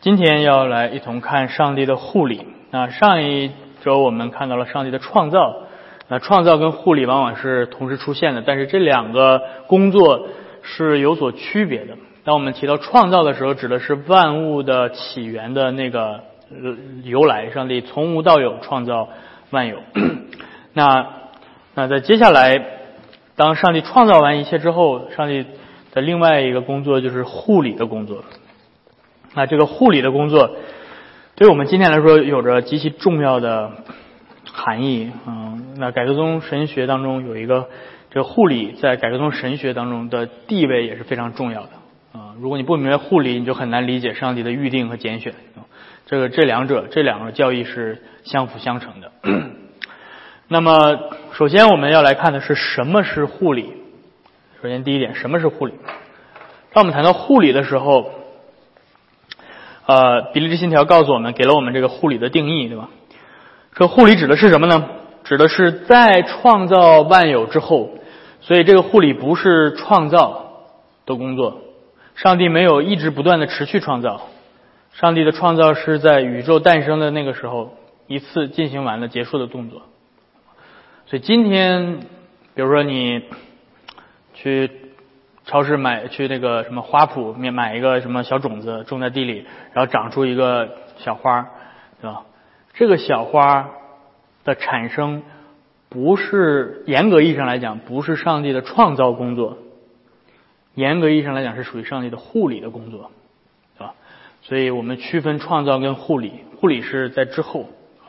今天要来一同看上帝的护理。那上一周我们看到了上帝的创造，那创造跟护理往往是同时出现的，但是这两个工作是有所区别的。当我们提到创造的时候，指的是万物的起源的那个由来，上帝从无到有创造万有。那那在接下来，当上帝创造完一切之后，上帝的另外一个工作就是护理的工作。那这个护理的工作，对我们今天来说有着极其重要的含义。嗯，那改革宗神学当中有一个这个护理，在改革宗神学当中的地位也是非常重要的。啊，如果你不明白护理，你就很难理解上帝的预定和拣选。这个这两者这两个教义是相辅相成的。那么，首先我们要来看的是什么是护理。首先第一点，什么是护理？当我们谈到护理的时候。呃，比利时信条告诉我们，给了我们这个护理的定义，对吧？这护理指的是什么呢？指的是在创造万有之后，所以这个护理不是创造的工作。上帝没有一直不断的持续创造，上帝的创造是在宇宙诞生的那个时候一次进行完了结束的动作。所以今天，比如说你去。超市买去那个什么花圃买买一个什么小种子种在地里，然后长出一个小花，对吧？这个小花的产生不是严格意义上来讲不是上帝的创造工作，严格意义上来讲是属于上帝的护理的工作，对吧？所以我们区分创造跟护理，护理是在之后，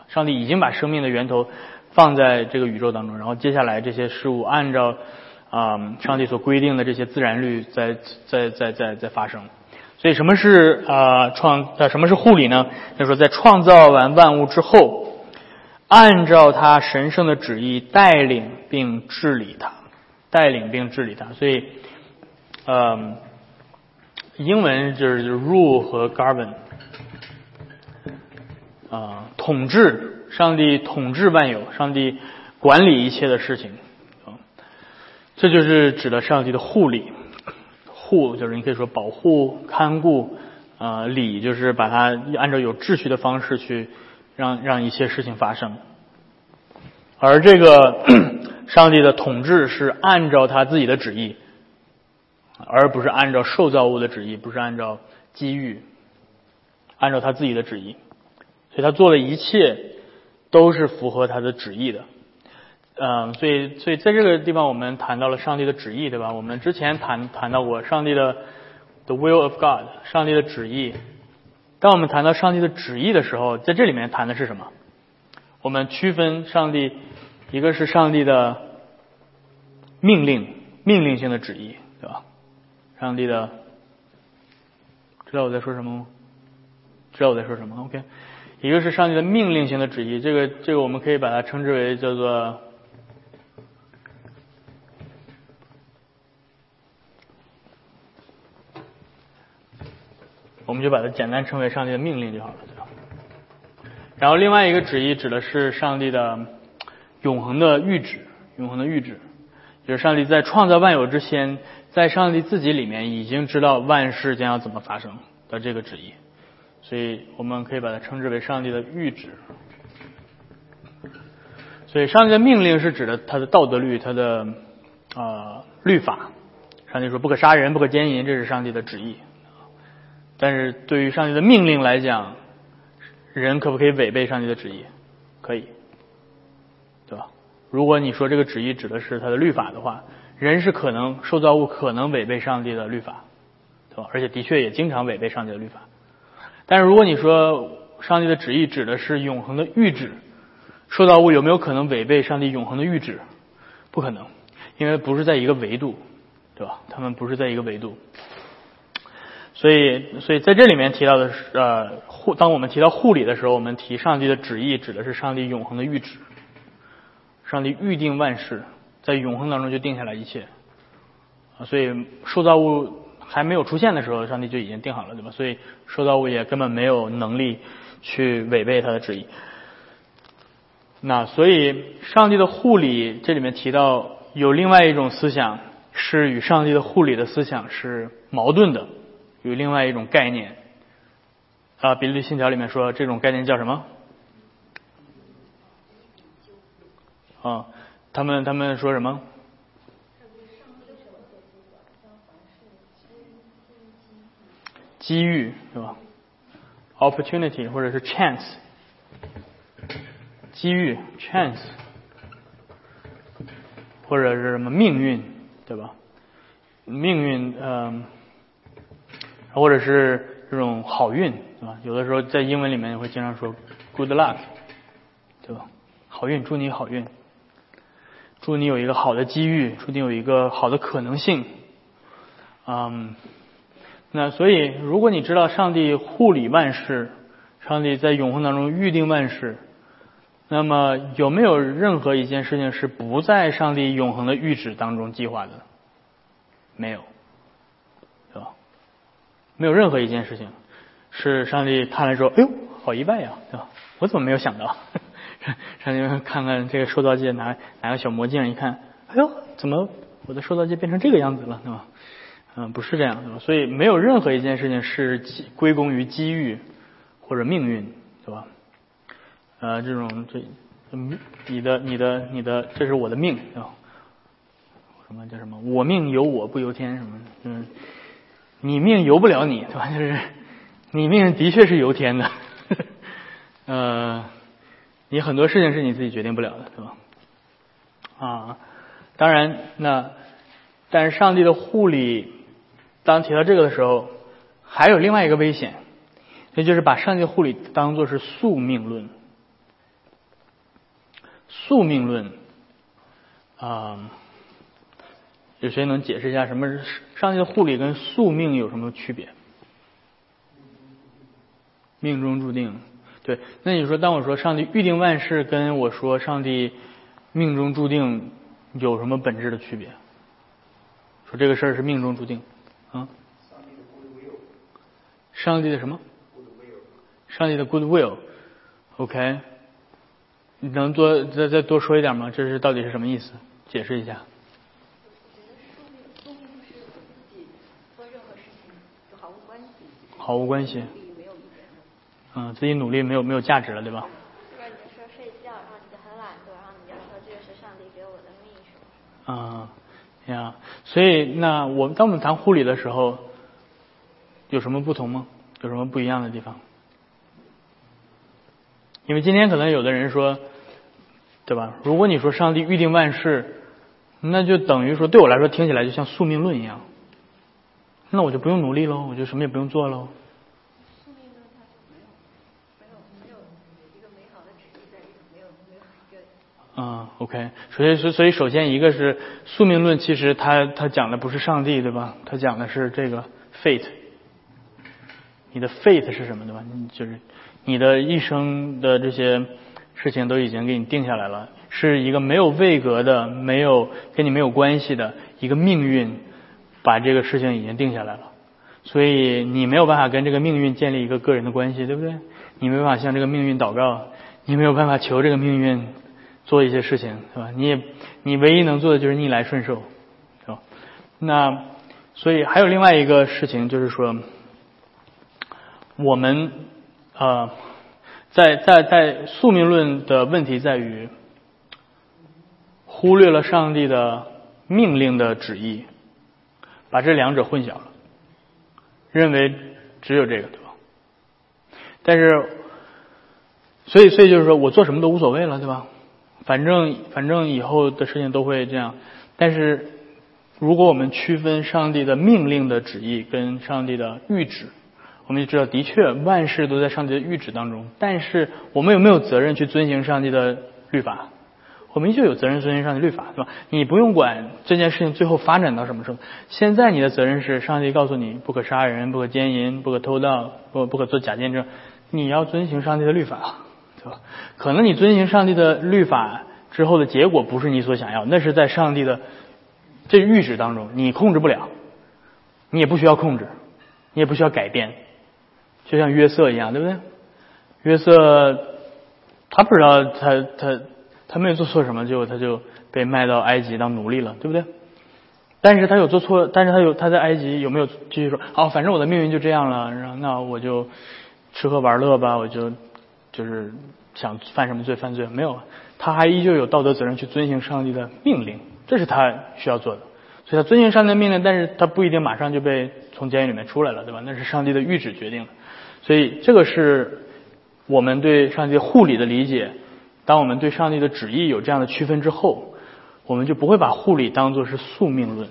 上帝已经把生命的源头放在这个宇宙当中，然后接下来这些事物按照。啊，上帝所规定的这些自然律在在在在在发生，所以什么是啊创？什么是护理呢？就说，在创造完万物之后，按照他神圣的旨意带领并治理它，带领并治理它。所以，嗯，英文就是 rule 和 govern，啊，统治，上帝统治万有，上帝管理一切的事情。这就是指的上帝的护理，护就是你可以说保护、看顾，啊，理就是把它按照有秩序的方式去让让一些事情发生。而这个 上帝的统治是按照他自己的旨意，而不是按照受造物的旨意，不是按照机遇，按照他自己的旨意，所以他做的一切都是符合他的旨意的。嗯，所以，所以在这个地方，我们谈到了上帝的旨意，对吧？我们之前谈谈到过上帝的 the will of God，上帝的旨意。当我们谈到上帝的旨意的时候，在这里面谈的是什么？我们区分上帝，一个是上帝的命令，命令性的旨意，对吧？上帝的，知道我在说什么吗？知道我在说什么？OK，一个是上帝的命令性的旨意，这个，这个我们可以把它称之为叫做。我们就把它简单称为上帝的命令就好了，然后另外一个旨意指的是上帝的永恒的预旨，永恒的预旨，就是上帝在创造万有之前，在上帝自己里面已经知道万事将要怎么发生的这个旨意，所以我们可以把它称之为上帝的预旨。所以上帝的命令是指的他的道德律，他的啊律法。上帝说不可杀人，不可奸淫，这是上帝的旨意。但是对于上帝的命令来讲，人可不可以违背上帝的旨意？可以，对吧？如果你说这个旨意指的是他的律法的话，人是可能受造物可能违背上帝的律法，对吧？而且的确也经常违背上帝的律法。但是如果你说上帝的旨意指的是永恒的预旨，受造物有没有可能违背上帝永恒的预旨？不可能，因为不是在一个维度，对吧？他们不是在一个维度。所以，所以在这里面提到的是，呃，护。当我们提到护理的时候，我们提上帝的旨意，指的是上帝永恒的预旨。上帝预定万事，在永恒当中就定下来一切。啊，所以受造物还没有出现的时候，上帝就已经定好了，对吧？所以受造物也根本没有能力去违背他的旨意。那所以，上帝的护理这里面提到有另外一种思想，是与上帝的护理的思想是矛盾的。有另外一种概念，啊，比利信条里面说这种概念叫什么？啊，他们他们说什么？机遇是吧？opportunity 或者是 chance，机遇 chance，或者是什么命运对吧？命运嗯，或者是这种好运对吧？有的时候在英文里面会经常说 good luck，对吧？好运，祝你好运，祝你有一个好的机遇，祝你有一个好的可能性，嗯。那所以，如果你知道上帝护理万事，上帝在永恒当中预定万事，那么有没有任何一件事情是不在上帝永恒的预旨当中计划的？没有，没有任何一件事情是上帝看了之后，哎呦，好意外呀，对吧？我怎么没有想到？上帝看看这个受造界，拿拿个小魔镜一看，哎呦，怎么我的受造界变成这个样子了，对吧？嗯，不是这样对吧，所以没有任何一件事情是归功于机遇或者命运，对吧？呃，这种这，你的你的你的，这是我的命，对吧？什么叫什么？我命由我不由天，什么？嗯，你命由不了你，对吧？就是你命的确是由天的，呃，你很多事情是你自己决定不了的，对吧？啊，当然，那但是上帝的护理。当提到这个的时候，还有另外一个危险，那就是把上帝护理当做是宿命论。宿命论啊，有谁能解释一下什么是上帝的护理跟宿命有什么区别？命中注定，对。那你说，当我说上帝预定万事，跟我说上帝命中注定有什么本质的区别？说这个事儿是命中注定。啊，上帝的什么？上帝的 good will，OK，你能多再再多说一点吗？这是到底是什么意思？解释一下。毫无关系。嗯，自己努力没有没有价值了，对吧？说睡觉，然后你就很懒惰，然后你就说这个是上帝给我的命，是吗？啊。呀，所以那我们当我们谈护理的时候，有什么不同吗？有什么不一样的地方？因为今天可能有的人说，对吧？如果你说上帝预定万事，那就等于说对我来说听起来就像宿命论一样，那我就不用努力喽，我就什么也不用做喽。啊，OK，首先，所所以，首先一个是宿命论，其实它它讲的不是上帝，对吧？它讲的是这个 fate，你的 fate 是什么，对吧？你就是你的一生的这些事情都已经给你定下来了，是一个没有位格的、没有跟你没有关系的一个命运，把这个事情已经定下来了，所以你没有办法跟这个命运建立一个个人的关系，对不对？你没办法向这个命运祷告，你没有办法求这个命运。做一些事情，是吧？你也，你唯一能做的就是逆来顺受，是吧？那所以还有另外一个事情，就是说，我们呃，在在在宿命论的问题在于，忽略了上帝的命令的旨意，把这两者混淆了，认为只有这个，对吧？但是，所以所以就是说我做什么都无所谓了，对吧？反正反正以后的事情都会这样，但是如果我们区分上帝的命令的旨意跟上帝的谕旨，我们就知道的确万事都在上帝的谕旨当中。但是我们有没有责任去遵行上帝的律法？我们依旧有责任遵循上帝律法，对吧？你不用管这件事情最后发展到什么时候。现在你的责任是上帝告诉你不可杀人、不可奸淫、不可偷盗、不不可做假见证，你要遵循上帝的律法。对吧？可能你遵循上帝的律法之后的结果不是你所想要，那是在上帝的这预旨当中，你控制不了，你也不需要控制，你也不需要改变，就像约瑟一样，对不对？约瑟他不知道他他他没有做错什么，结果他就被卖到埃及当奴隶了，对不对？但是他有做错，但是他有他在埃及有没有继续说哦，反正我的命运就这样了，然后那我就。吃喝玩乐吧，我就就是想犯什么罪犯罪，没有，他还依旧有道德责任去遵行上帝的命令，这是他需要做的。所以他遵行上帝的命令，但是他不一定马上就被从监狱里面出来了，对吧？那是上帝的谕旨决定的。所以这个是我们对上帝护理的理解。当我们对上帝的旨意有这样的区分之后，我们就不会把护理当作是宿命论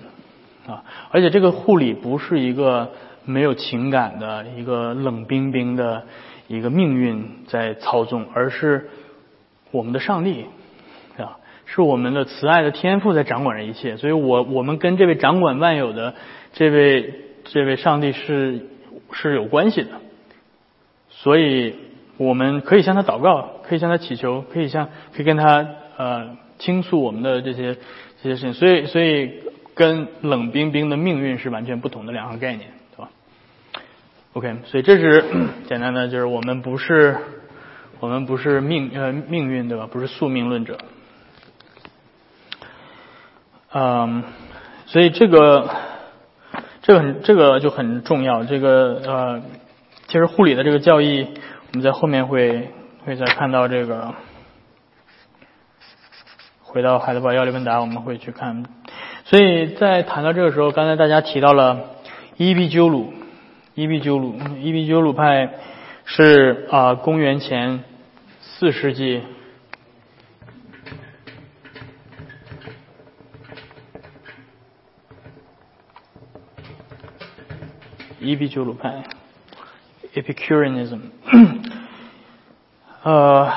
啊。而且这个护理不是一个没有情感的一个冷冰冰的一个命运在操纵，而是我们的上帝啊。是我们的慈爱的天赋在掌管着一切，所以我我们跟这位掌管万有的这位这位上帝是是有关系的，所以我们可以向他祷告，可以向他祈求，可以向可以跟他呃倾诉我们的这些这些事情，所以所以跟冷冰冰的命运是完全不同的两个概念，对吧？OK，所以这是 简单的，就是我们不是我们不是命呃命运对吧？不是宿命论者。嗯，所以这个，这个很，这个就很重要。这个呃，其实护理的这个教义，我们在后面会会再看到这个。回到海德堡要理问答，我们会去看。所以在谈到这个时候，刚才大家提到了伊壁鸠鲁，伊壁鸠鲁，伊壁鸠鲁派是啊，公元前四世纪。伊壁鸠鲁派，Epicureanism，呃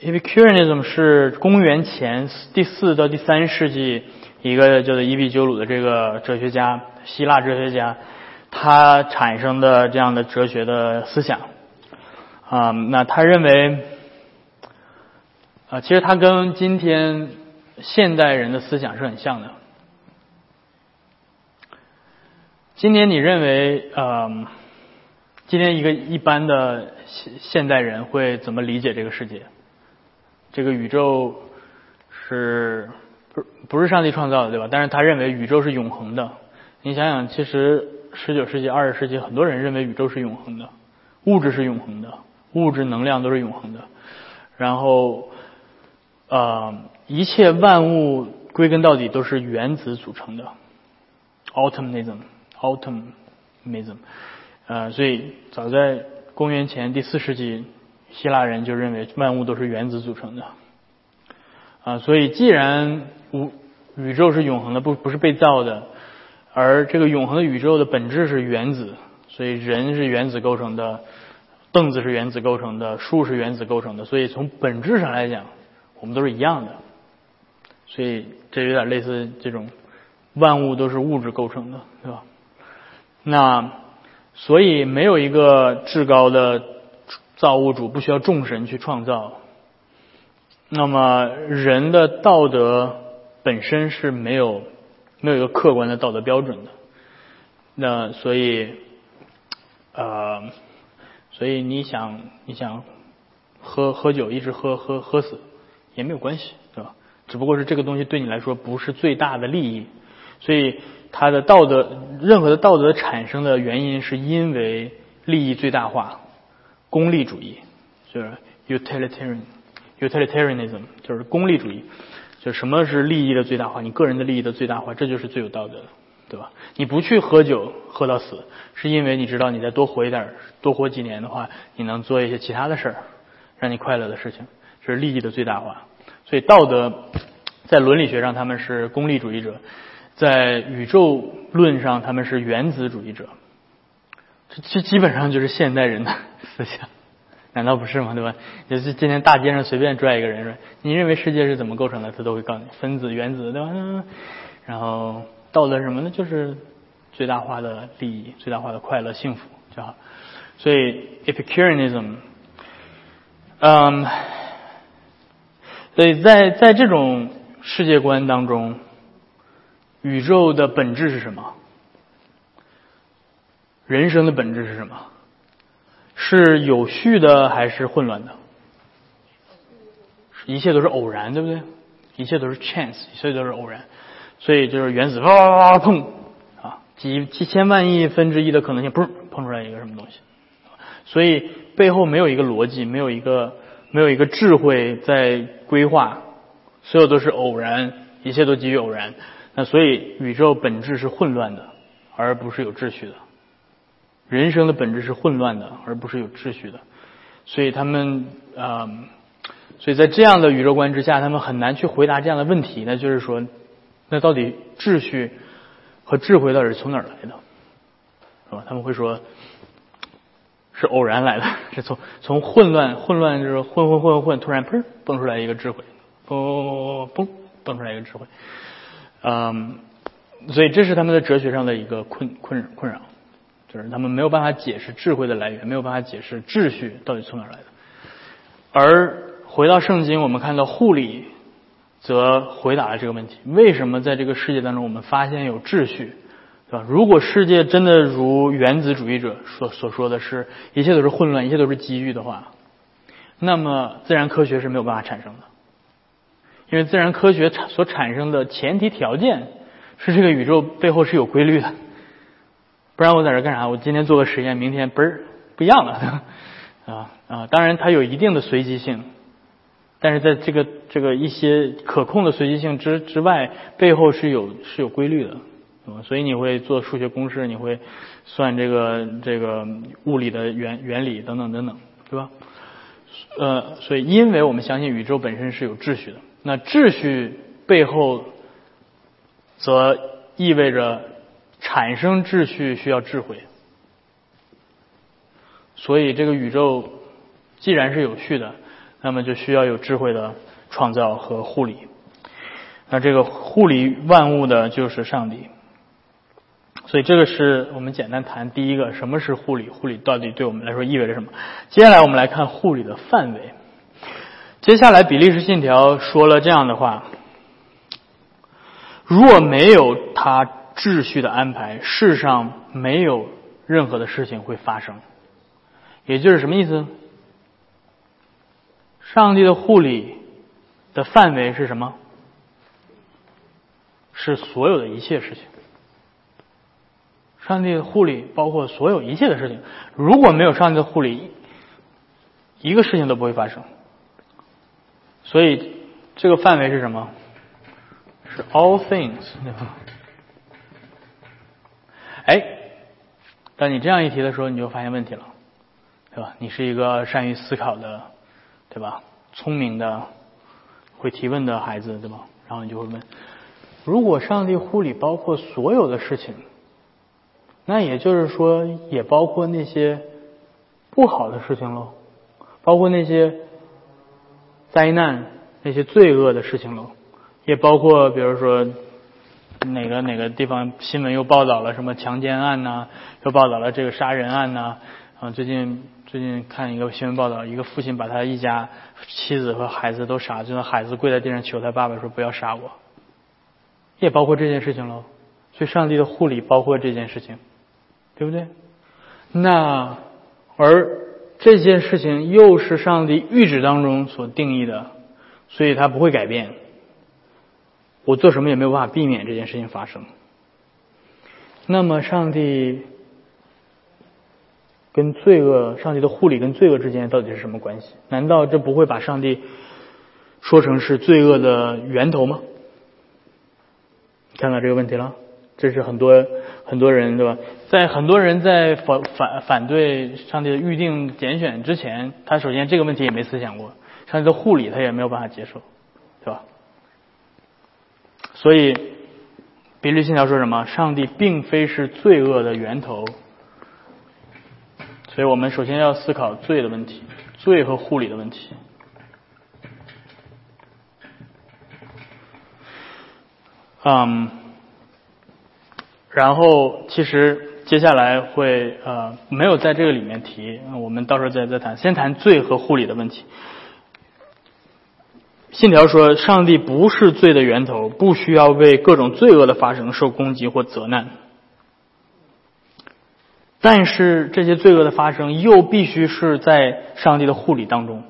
，Epicureanism 是公元前第四到第三世纪一个叫做伊壁鸠鲁的这个哲学家，希腊哲学家，他产生的这样的哲学的思想，啊，那他认为，啊，其实他跟今天现代人的思想是很像的。今天你认为，呃，今天一个一般的现现代人会怎么理解这个世界？这个宇宙是不不是上帝创造的，对吧？但是他认为宇宙是永恒的。你想想，其实十九世纪、二十世纪，很多人认为宇宙是永恒的，物质是永恒的，物质能量都是永恒的。然后，呃，一切万物归根到底都是原子组成的，atomism。啊，所以早在公元前第四世纪，希腊人就认为万物都是原子组成的，啊，所以既然宇宇宙是永恒的，不不是被造的，而这个永恒的宇宙的本质是原子，所以人是原子构成的，凳子是原子构成的，树是原子构成的，所以从本质上来讲，我们都是一样的，所以这有点类似这种万物都是物质构成的，对吧？那所以没有一个至高的造物主不需要众神去创造。那么人的道德本身是没有没有一个客观的道德标准的。那所以呃，所以你想你想喝喝酒一直喝喝喝死也没有关系，对吧？只不过是这个东西对你来说不是最大的利益，所以。他的道德，任何的道德产生的原因，是因为利益最大化，功利主义，就是 utilitarian，utilitarianism，就是功利主义，就什么是利益的最大化？你个人的利益的最大化，这就是最有道德的，对吧？你不去喝酒喝到死，是因为你知道你再多活一点，多活几年的话，你能做一些其他的事儿，让你快乐的事情，这是利益的最大化。所以道德在伦理学上，他们是功利主义者。在宇宙论上，他们是原子主义者，这这基本上就是现代人的思想，难道不是吗？对吧？也是今天大街上随便拽一个人说：“你认为世界是怎么构成的？”他都会告诉你：分子、原子，对吧？然后道德什么呢？就是最大化的利益、最大化的快乐、幸福就好。所以 Epicureanism，嗯，所以在在这种世界观当中。宇宙的本质是什么？人生的本质是什么？是有序的还是混乱的？一切都是偶然，对不对？一切都是 chance，所以都是偶然。所以就是原子哇哇哇碰啊，几几千万亿分之一的可能性，不是碰出来一个什么东西。所以背后没有一个逻辑，没有一个没有一个智慧在规划，所有都是偶然，一切都基于偶然。那所以宇宙本质是混乱的，而不是有秩序的。人生的本质是混乱的，而不是有秩序的。所以他们啊，所以在这样的宇宙观之下，他们很难去回答这样的问题。那就是说，那到底秩序和智慧到底是从哪儿来的？是吧？他们会说，是偶然来的，是从从混乱混乱就是混混混混，突然砰蹦出来一个智慧，嘣嘣蹦出来一个智慧。嗯，所以这是他们的哲学上的一个困困困扰。就是他们没有办法解释智慧的来源，没有办法解释秩序到底从哪来的。而回到圣经，我们看到护理则回答了这个问题：为什么在这个世界当中，我们发现有秩序，对吧？如果世界真的如原子主义者所所说的是一切都是混乱，一切都是机遇的话，那么自然科学是没有办法产生的，因为自然科学产所产生的前提条件是这个宇宙背后是有规律的。不然我在这干啥？我今天做个实验，明天嘣儿不一样了，啊啊！当然它有一定的随机性，但是在这个这个一些可控的随机性之之外，背后是有是有规律的，所以你会做数学公式，你会算这个这个物理的原原理等等等等，对吧？呃，所以因为我们相信宇宙本身是有秩序的，那秩序背后则意味着。产生秩序需要智慧，所以这个宇宙既然是有序的，那么就需要有智慧的创造和护理。那这个护理万物的就是上帝，所以这个是我们简单谈第一个，什么是护理？护理到底对我们来说意味着什么？接下来我们来看护理的范围。接下来比利时信条说了这样的话：若没有他。秩序的安排，世上没有任何的事情会发生。也就是什么意思？上帝的护理的范围是什么？是所有的一切事情。上帝的护理包括所有一切的事情。如果没有上帝的护理，一个事情都不会发生。所以这个范围是什么？是 all things 对吧。哎，当你这样一提的时候，你就发现问题了，对吧？你是一个善于思考的，对吧？聪明的，会提问的孩子，对吧？然后你就会问：如果上帝护理包括所有的事情，那也就是说，也包括那些不好的事情喽，包括那些灾难、那些罪恶的事情喽，也包括比如说。哪个哪个地方新闻又报道了什么强奸案呐？又报道了这个杀人案呐？啊，最近最近看一个新闻报道，一个父亲把他一家妻子和孩子都杀，就让孩子跪在地上求他爸爸说不要杀我。也包括这件事情喽，所以上帝的护理包括这件事情，对不对？那而这件事情又是上帝谕旨当中所定义的，所以他不会改变。我做什么也没有办法避免这件事情发生。那么，上帝跟罪恶，上帝的护理跟罪恶之间到底是什么关系？难道这不会把上帝说成是罪恶的源头吗？看到这个问题了，这是很多很多人对吧？在很多人在反反反对上帝的预定拣选之前，他首先这个问题也没思想过，上帝的护理他也没有办法接受，对吧？所以，比律信条说什么？上帝并非是罪恶的源头。所以我们首先要思考罪的问题，罪和护理的问题。嗯，然后其实接下来会呃没有在这个里面提，我们到时候再再谈。先谈罪和护理的问题。信条说，上帝不是罪的源头，不需要为各种罪恶的发生受攻击或责难。但是这些罪恶的发生又必须是在上帝的护理当中，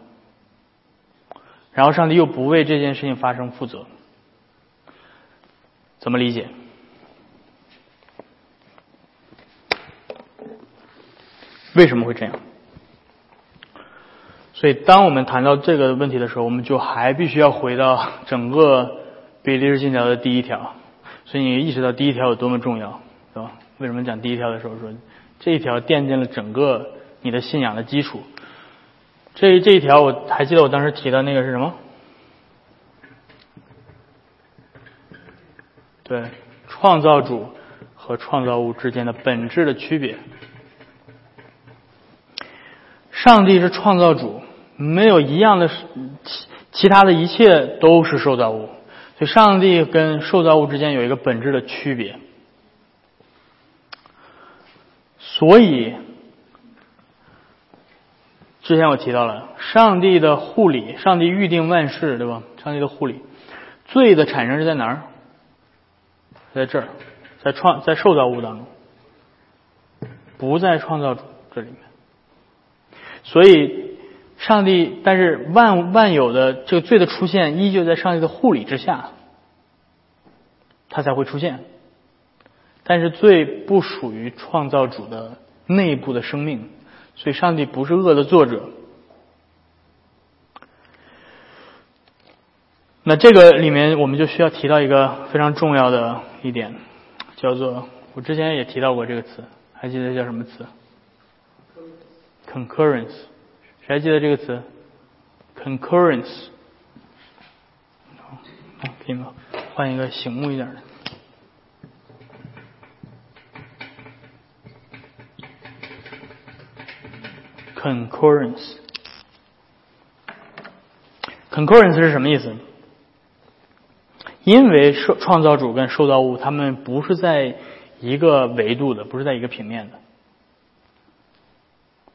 然后上帝又不为这件事情发生负责，怎么理解？为什么会这样？所以，当我们谈到这个问题的时候，我们就还必须要回到 整个比利时信条的第一条。所以，你意识到第一条有多么重要，对吧？为什么讲第一条的时候说这一条奠定了整个你的信仰的基础？这这一条，我还记得我当时提的那个是什么？对，创造主和创造物之间的本质的区别。上帝是创造主。没有一样的，其其他的一切都是受造物，所以上帝跟受造物之间有一个本质的区别。所以，之前我提到了上帝的护理，上帝预定万事，对吧？上帝的护理，罪的产生是在哪儿？在这儿，在创在受造物当中，不在创造主这里面，所以。上帝，但是万万有的这个罪的出现，依旧在上帝的护理之下，它才会出现。但是罪不属于创造主的内部的生命，所以上帝不是恶的作者。那这个里面，我们就需要提到一个非常重要的一点，叫做我之前也提到过这个词，还记得叫什么词？concurrence。谁还记得这个词？concurrence，可以吗？换一个醒目一点的。concurrence，concurrence 是什么意思？因为受创造主跟受造物，他们不是在一个维度的，不是在一个平面的。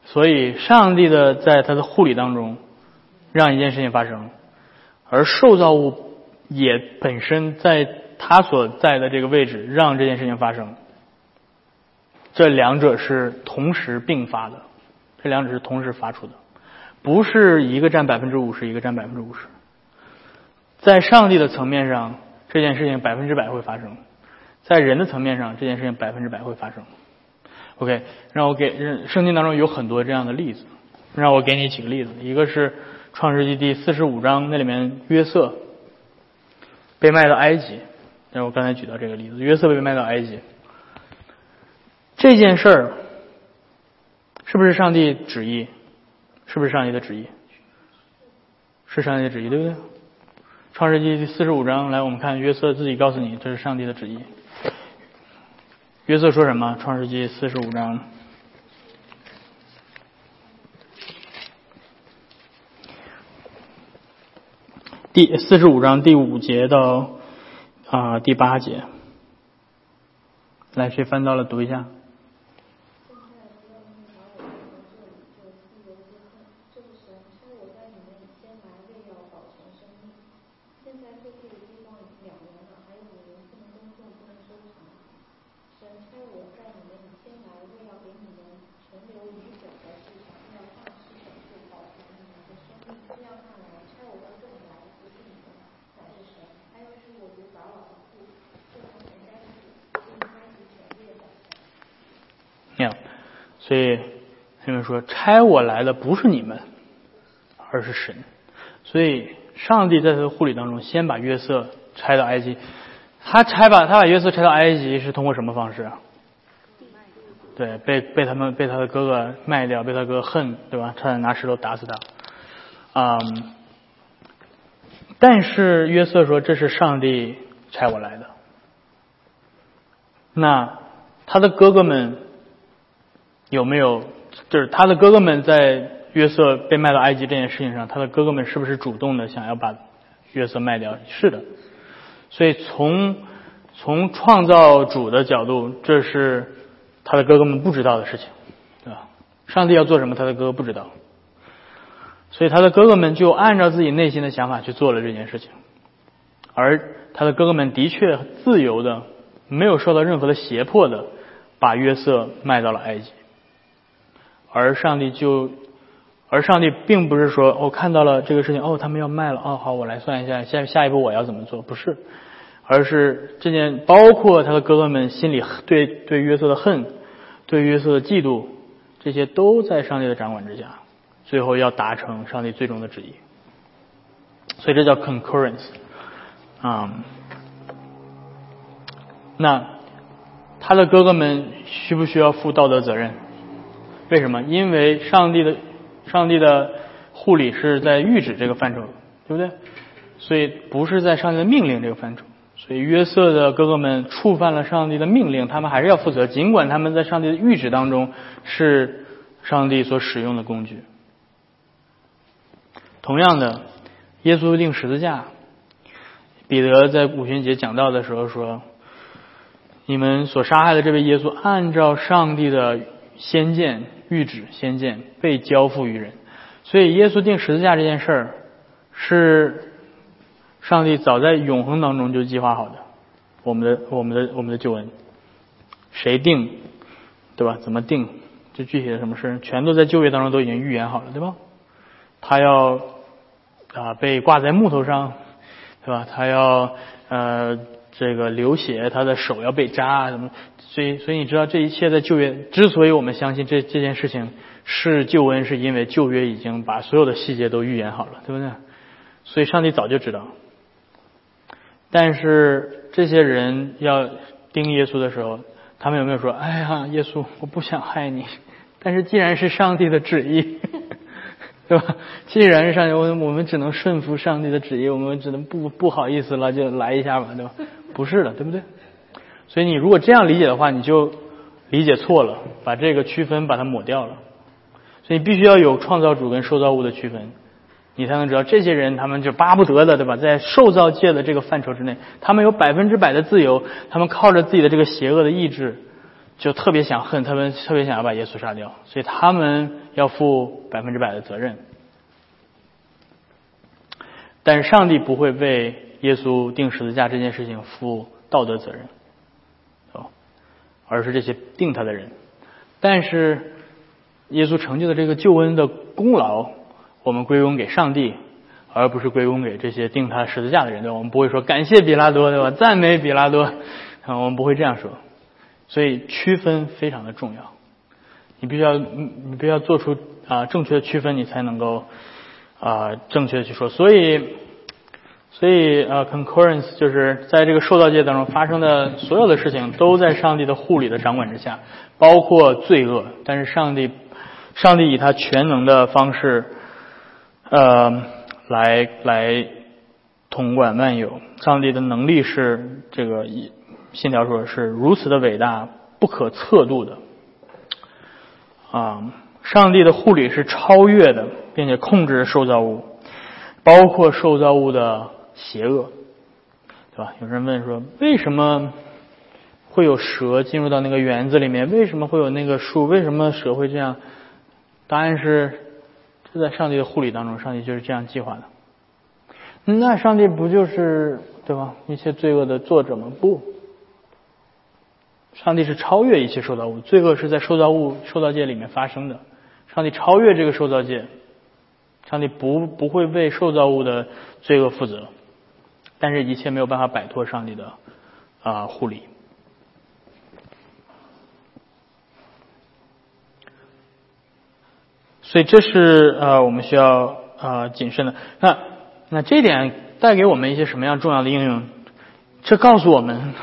所以，上帝的在他的护理当中，让一件事情发生，而受造物也本身在他所在的这个位置让这件事情发生。这两者是同时并发的，这两者是同时发出的，不是一个占百分之五十，一个占百分之五十。在上帝的层面上，这件事情百分之百会发生；在人的层面上，这件事情百分之百会发生。OK，让我给圣经当中有很多这样的例子，让我给你几个例子。一个是创世纪第四十五章，那里面约瑟被卖到埃及，那我刚才举到这个例子，约瑟被卖到埃及这件事儿，是不是上帝旨意？是不是上帝的旨意？是上帝的旨意，对不对？创世纪第四十五章，来，我们看约瑟自己告诉你，这是上帝的旨意。约瑟说什么？创世纪四十五章第四十五章第五节到啊第八节，来，谁翻到了？读一下。所以他们说差我来的不是你们，而是神。所以上帝在他的护理当中，先把约瑟拆到埃及。他拆把他把约瑟拆到埃及是通过什么方式？对，被被他们被他的哥哥卖掉，被他哥恨，对吧？差点拿石头打死他。嗯，但是约瑟说这是上帝差我来的。那他的哥哥们。有没有就是他的哥哥们在约瑟被卖到埃及这件事情上，他的哥哥们是不是主动的想要把约瑟卖掉？是的。所以从从创造主的角度，这是他的哥哥们不知道的事情，对吧？上帝要做什么，他的哥哥不知道。所以他的哥哥们就按照自己内心的想法去做了这件事情，而他的哥哥们的确自由的，没有受到任何的胁迫的，把约瑟卖到了埃及。而上帝就，而上帝并不是说，我看到了这个事情，哦，他们要卖了，哦，好，我来算一下，下下一步我要怎么做？不是，而是这件包括他的哥哥们心里对对约瑟的恨，对约瑟的嫉妒，这些都在上帝的掌管之下，最后要达成上帝最终的旨意。所以这叫 concurrence 啊、那他的哥哥们需不需要负道德责任？为什么？因为上帝的上帝的护理是在谕旨这个范畴，对不对？所以不是在上帝的命令这个范畴。所以约瑟的哥哥们触犯了上帝的命令，他们还是要负责，尽管他们在上帝的谕旨当中是上帝所使用的工具。同样的，耶稣钉十字架，彼得在五旬节讲道的时候说：“你们所杀害的这位耶稣，按照上帝的先见谕旨先见被交付于人。”所以，耶稣钉十字架这件事儿是上帝早在永恒当中就计划好的。我们的、我们的、我们的救恩，谁定，对吧？怎么定？这具体的什么事，全都在旧约当中都已经预言好了，对吧？他要啊被挂在木头上，对吧？他要呃这个流血，他的手要被扎，什么？所以所以你知道这一切在旧约，之所以我们相信这这件事情是救恩，是因为旧约已经把所有的细节都预言好了，对不对？所以上帝早就知道。但是这些人要盯耶稣的时候，他们有没有说：“哎呀，耶稣，我不想害你。” 但是既然是上帝的旨意，对吧？既然是上帝，我我们只能顺服上帝的旨意，我们只能不不好意思了，就来一下吧，对吧？不是的，对不对？所以你如果这样理解的话，你就理解错了，把这个区分把它抹掉了。所以你必须要有创造主跟受造物的区分。你才能知道这些人，他们就巴不得的，对吧？在受造界的这个范畴之内，他们有百分之百的自由，他们靠着自己的这个邪恶的意志，就特别想恨，他们特别想要把耶稣杀掉，所以他们要负百分之百的责任。但是上帝不会为耶稣钉十字架这件事情负道德责任，哦，而是这些定他的人。但是耶稣成就的这个救恩的功劳。我们归功给上帝，而不是归功给这些钉他十字架的人，对吧？我们不会说感谢比拉多，对吧？赞美比拉多，啊，我们不会这样说。所以区分非常的重要，你必须要，你必须要做出啊正确的区分，你才能够啊正确的去说。所以，所以呃，concurrence 就是在这个受造界当中发生的所有的事情，都在上帝的护理的掌管之下，包括罪恶。但是上帝，上帝以他全能的方式。呃，来来统管万有，上帝的能力是这个信条说是如此的伟大，不可测度的。啊，上帝的护理是超越的，并且控制受造物，包括受造物的邪恶，对吧？有人问说，为什么会有蛇进入到那个园子里面？为什么会有那个树？为什么蛇会这样？答案是。就在上帝的护理当中，上帝就是这样计划的。那上帝不就是对吧？一切罪恶的作者吗？不，上帝是超越一切受造物，罪恶是在受造物、受造界里面发生的。上帝超越这个受造界，上帝不不会为受造物的罪恶负责，但是一切没有办法摆脱上帝的啊护理。所以这是呃我们需要呃谨慎的。那那这点带给我们一些什么样重要的应用？这告诉我们，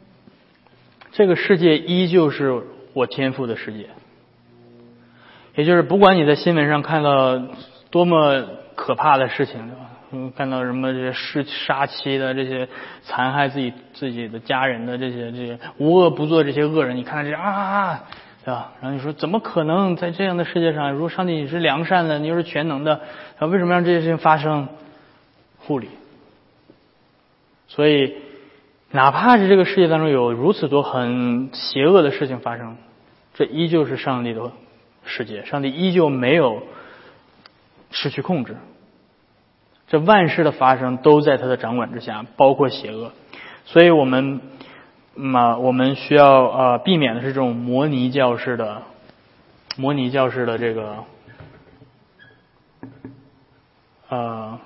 这个世界依旧是我天赋的世界。也就是不管你在新闻上看到多么可怕的事情，对吧？嗯，看到什么这些弑杀妻的这些残害自己自己的家人的这些这些无恶不作这些恶人，你看到这些啊。对吧？然后你说，怎么可能在这样的世界上，如果上帝你是良善的，你又是全能的，啊，为什么让这些事情发生？护理。所以，哪怕是这个世界当中有如此多很邪恶的事情发生，这依旧是上帝的世界，上帝依旧没有失去控制。这万事的发生都在他的掌管之下，包括邪恶。所以我们。那我们需要呃避免的是这种模拟教室的模拟教室的这个呃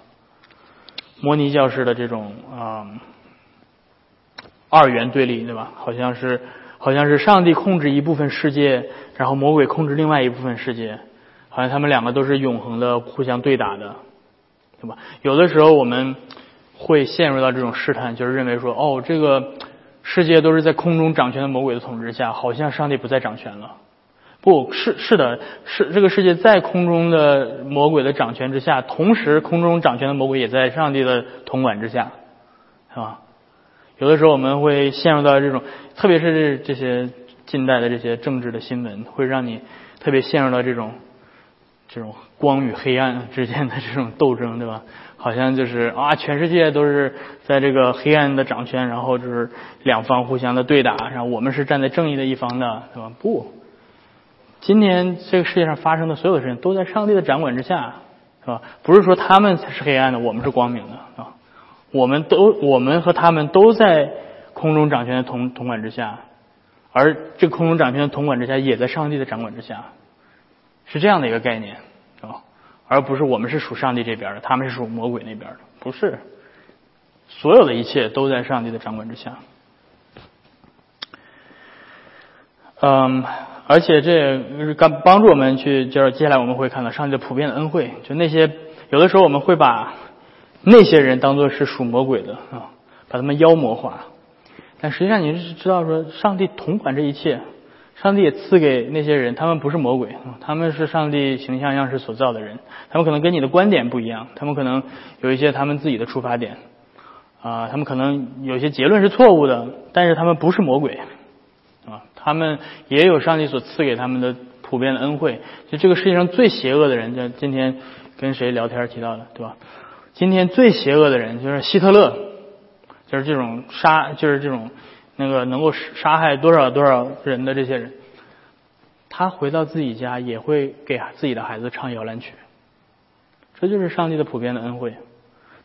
模拟教室的这种啊二元对立，对吧？好像是好像是上帝控制一部分世界，然后魔鬼控制另外一部分世界好像他们两个都是永恒的互相对打的，对吧？有的时候我们会陷入到这种试探，就是认为说，哦，这个世界都是在空中掌权的魔鬼的统治下，好像上帝不再掌权了。不是，是的，是这个世界在空中的魔鬼的掌权之下，同时空中掌权的魔鬼也在上帝的统管之下，是吧？有的时候我们会陷入到这种，特别是这些近代的这些政治的新闻，会让你特别陷入到这种这种光与黑暗之间的这种斗争，对吧？好像就是啊，全世界都是在这个黑暗的掌权，然后就是两方互相的对打，然后我们是站在正义的一方的，对吧？不。今天这个世界上发生的所有的事情都在上帝的掌管之下，是吧？不是说他们才是黑暗的，我们是光明的啊。我们都，我们和他们都在空中掌权的统统管之下，而这空中掌权的统管之下，也在上帝的掌管之下，是这样的一个概念，而不是我们是属上帝这边的，他们是属魔鬼那边的，不是。所有的一切都在上帝的掌管之下。嗯。而且这是刚帮助我们去，就是接下来我们会看到上帝的普遍的恩惠。就那些有的时候我们会把那些人当做是属魔鬼的啊，把他们妖魔化。但实际上你是知道说，上帝统管这一切，上帝也赐给那些人，他们不是魔鬼，他们是上帝形象样式所造的人。他们可能跟你的观点不一样，他们可能有一些他们自己的出发点啊，他们可能有些结论是错误的，但是他们不是魔鬼。啊他们也有上帝所赐给他们的普遍的恩惠。就这个世界上最邪恶的人，就今天跟谁聊天提到的，对吧？今天最邪恶的人就是希特勒，就是这种杀，就是这种那个能够杀害多少多少人的这些人。他回到自己家也会给自己的孩子唱摇篮曲。这就是上帝的普遍的恩惠。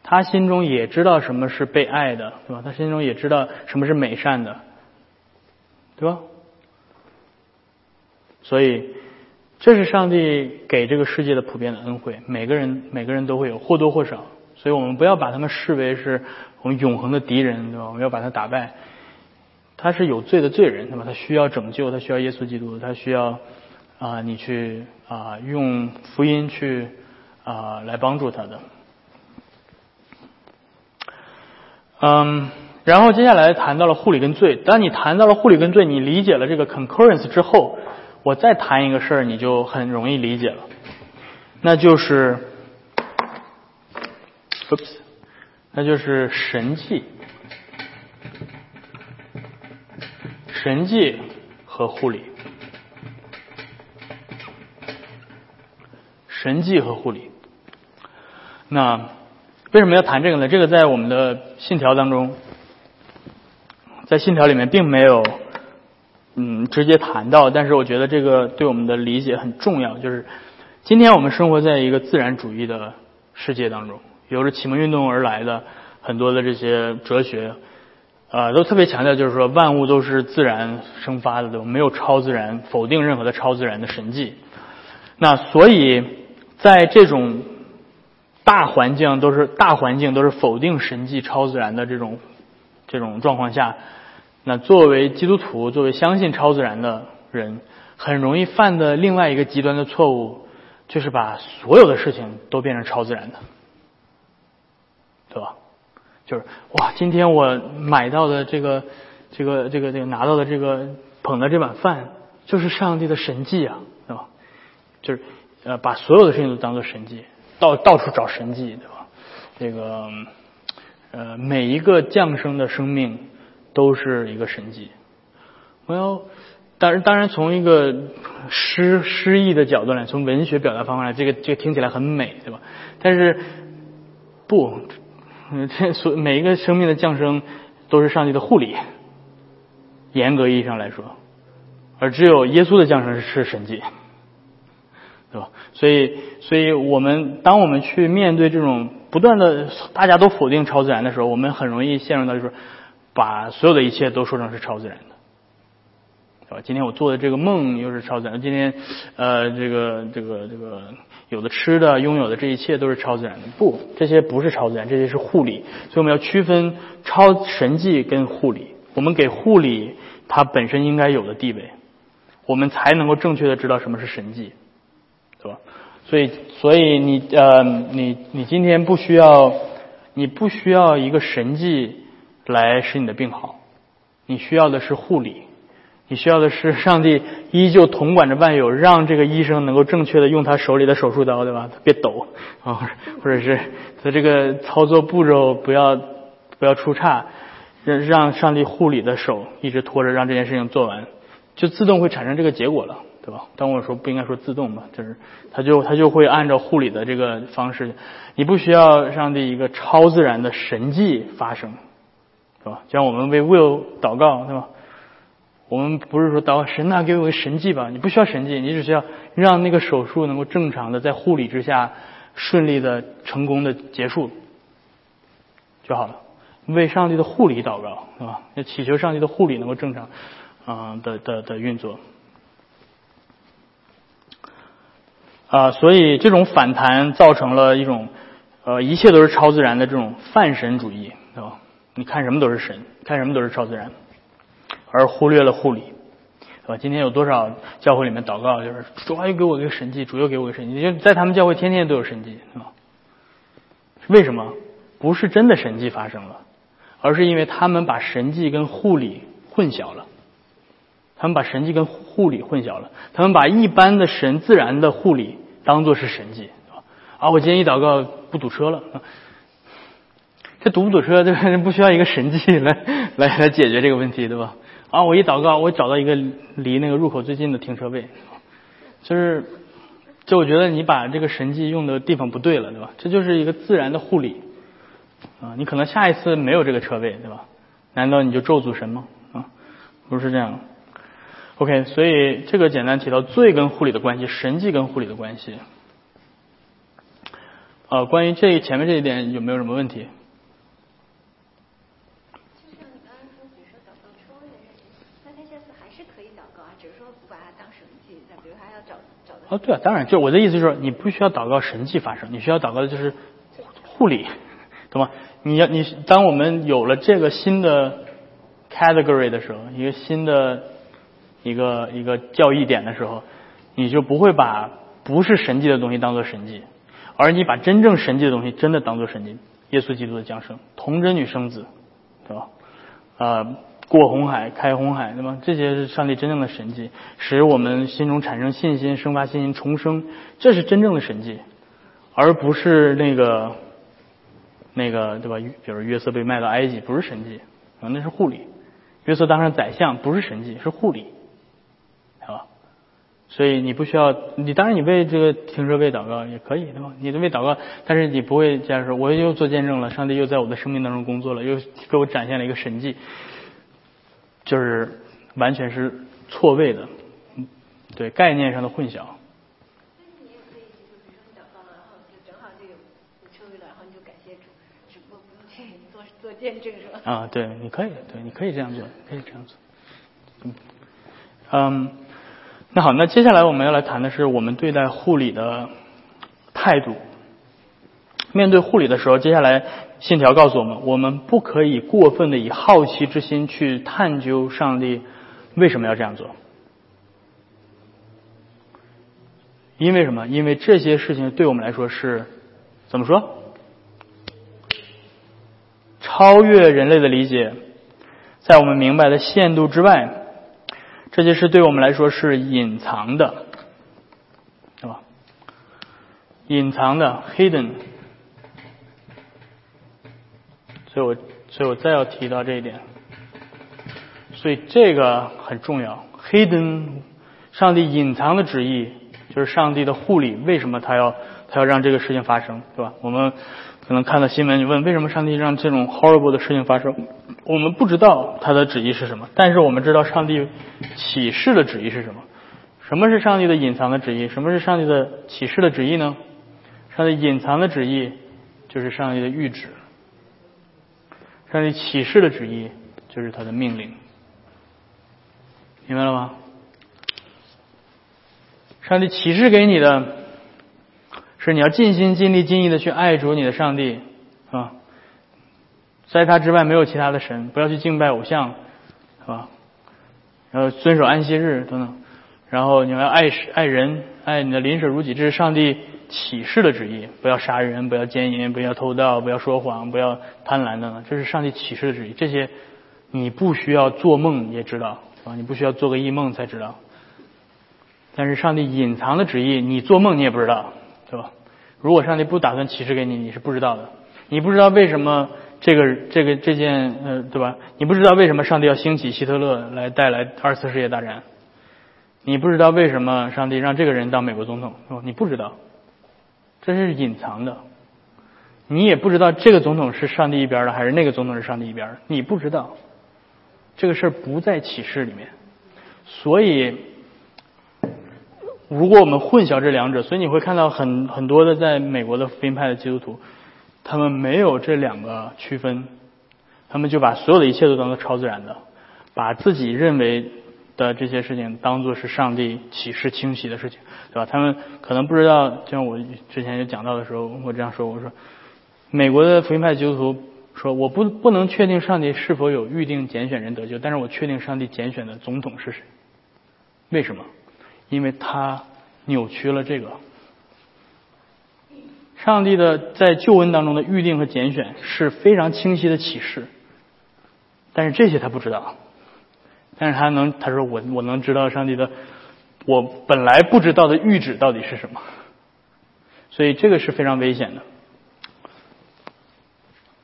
他心中也知道什么是被爱的，对吧？他心中也知道什么是美善的，对吧？所以，这是上帝给这个世界的普遍的恩惠，每个人每个人都会有或多或少。所以我们不要把他们视为是我们永恒的敌人，对吧？我们要把他打败。他是有罪的罪人，对吧？他需要拯救，他需要耶稣基督，他需要啊，你去啊，用福音去啊来帮助他的。嗯，然后接下来谈到了护理跟罪。当你谈到了护理跟罪，你理解了这个 concurrence 之后。我再谈一个事儿，你就很容易理解了，那就是那就是神迹，神迹和护理，神迹和护理。那为什么要谈这个呢？这个在我们的信条当中，在信条里面并没有。嗯，直接谈到，但是我觉得这个对我们的理解很重要。就是今天我们生活在一个自然主义的世界当中，有着启蒙运动而来的很多的这些哲学，呃，都特别强调，就是说万物都是自然生发的，都没有超自然，否定任何的超自然的神迹。那所以在这种大环境都是大环境都是否定神迹、超自然的这种这种状况下。那作为基督徒，作为相信超自然的人，很容易犯的另外一个极端的错误，就是把所有的事情都变成超自然的，就是哇，今天我买到的这个、这个、这个、这个拿到的这个捧的这碗饭，就是上帝的神迹啊，对吧？就是呃，把所有的事情都当做神迹，到到处找神迹，对吧？这个呃，每一个降生的生命。都是一个神迹。我要，当然，当然，从一个诗诗意的角度来，从文学表达方法来，这个这个听起来很美，对吧？但是不，嗯 这所每一个生命的降生都是上帝的护理，严格意义上来说，而只有耶稣的降生是神迹，对吧？所以，所以我们当我们去面对这种不断的大家都否定超自然的时候，我们很容易陷入到就是。把所有的一切都说成是超自然的，对吧？今天我做的这个梦又是超自然。今天，呃，这个这个这个有的吃的、拥有的这一切都是超自然的。不，这些不是超自然，这些是护理。所以我们要区分超神迹跟护理。我们给护理它本身应该有的地位，我们才能够正确的知道什么是神迹，对吧？所以，所以你呃，你你今天不需要，你不需要一个神迹来使你的病好，你需要的是护理，你需要的是上帝依旧统管着万有，让这个医生能够正确的用他手里的手术刀，对吧？别抖啊，或者是他这个操作步骤不要不要出岔，让让上帝护理的手一直拖着，让这件事情做完，就自动会产生这个结果了。对吧？当我说不应该说自动嘛，就是他就他就会按照护理的这个方式，你不需要上帝一个超自然的神迹发生，是吧？像我们为 Will 祷告，对吧？我们不是说祷告神呐，给我个神迹吧？你不需要神迹，你只需要让那个手术能够正常的在护理之下顺利的成功的结束就好了。为上帝的护理祷告，是吧？要祈求上帝的护理能够正常啊的的的运作。啊，所以这种反弹造成了一种，呃，一切都是超自然的这种泛神主义，对吧？你看什么都是神，看什么都是超自然，而忽略了护理，对吧？今天有多少教会里面祷告就是主啊又给我一个神迹，主又给我一个神迹，就在他们教会天天都有神迹，是吧？为什么？不是真的神迹发生了，而是因为他们把神迹跟护理混淆了。他们把神迹跟护理混淆了，他们把一般的神自然的护理当做是神迹，啊，我今天一祷告不堵车了，这堵不堵车，这 不需要一个神迹来来来解决这个问题，对吧？啊，我一祷告，我找到一个离那个入口最近的停车位，就是，就我觉得你把这个神迹用的地方不对了，对吧？这就是一个自然的护理，啊，你可能下一次没有这个车位，对吧？难道你就咒诅神吗？啊，不是这样。OK，所以这个简单提到罪跟护理的关系，神迹跟护理的关系。呃，关于这前面这一点有没有什么问题？就像你刚刚说，比如说祷告抽位的事情，那他下次还是可以祷告啊，只是说不把它当神迹。那比如还要找找的。哦，对啊，当然，就是我的意思就是，你不需要祷告神迹发生，你需要祷告的就是护理，懂吗？你要你当我们有了这个新的 category 的时候，一个新的。一个一个教义点的时候，你就不会把不是神迹的东西当做神迹，而你把真正神迹的东西真的当做神迹。耶稣基督的降生，童贞女生子，对吧？啊，过红海，开红海，对吧？这些是上帝真正的神迹，使我们心中产生信心，生发信心，重生，这是真正的神迹，而不是那个那个，对吧？比如约瑟被卖到埃及，不是神迹啊，那是护理。约瑟当上宰相，不是神迹，是护理。所以你不需要，你当然你为这个停车位祷告也可以，对吧？你为祷告，但是你不会这样说，我又做见证了，上帝又在我的生命当中工作了，又给我展现了一个神迹，就是完全是错位的，对概念上的混淆。啊，对，你可以，对，你可以这样做，可以这样做，嗯。那好，那接下来我们要来谈的是我们对待护理的态度。面对护理的时候，接下来信条告诉我们，我们不可以过分的以好奇之心去探究上帝为什么要这样做。因为什么？因为这些事情对我们来说是怎么说？超越人类的理解，在我们明白的限度之外。这些事对我们来说是隐藏的，是吧？隐藏的 （hidden）。所以我，所以我再要提到这一点。所以这个很重要，hidden，上帝隐藏的旨意就是上帝的护理。为什么他要他要让这个事情发生，对吧？我们可能看到新闻，你问为什么上帝让这种 horrible 的事情发生？我们不知道他的旨意是什么，但是我们知道上帝启示的旨意是什么。什么是上帝的隐藏的旨意？什么是上帝的启示的旨意呢？上帝隐藏的旨意就是上帝的谕旨，上帝启示的旨意就是他的命令。明白了吗？上帝启示给你的是你要尽心尽力尽意的去爱主你的上帝啊。在他之外没有其他的神，不要去敬拜偶像，是吧？然后遵守安息日等等。然后你要爱爱人，爱你的邻舍如己，这是上帝启示的旨意。不要杀人，不要奸淫，不要偷盗，不要说谎，不要贪婪等等，这是上帝启示的旨意。这些你不需要做梦也知道，啊，你不需要做个异梦才知道。但是上帝隐藏的旨意，你做梦你也不知道，对吧？如果上帝不打算启示给你，你是不知道的。你不知道为什么这个这个这件呃，对吧？你不知道为什么上帝要兴起希特勒来带来二次世界大战。你不知道为什么上帝让这个人当美国总统，哦，你不知道，这是隐藏的。你也不知道这个总统是上帝一边的，还是那个总统是上帝一边的，你不知道。这个事儿不在启示里面，所以，如果我们混淆这两者，所以你会看到很很多的在美国的福音派的基督徒，他们没有这两个区分，他们就把所有的一切都当做超自然的，把自己认为。的这些事情当做是上帝启示清洗的事情，对吧？他们可能不知道，就像我之前有讲到的时候，我这样说，我说，美国的福音派基督徒说，我不不能确定上帝是否有预定拣选人得救，但是我确定上帝拣选的总统是谁。为什么？因为他扭曲了这个，上帝的在旧恩当中的预定和拣选是非常清晰的启示，但是这些他不知道。但是他能，他说我我能知道上帝的，我本来不知道的预旨到底是什么，所以这个是非常危险的。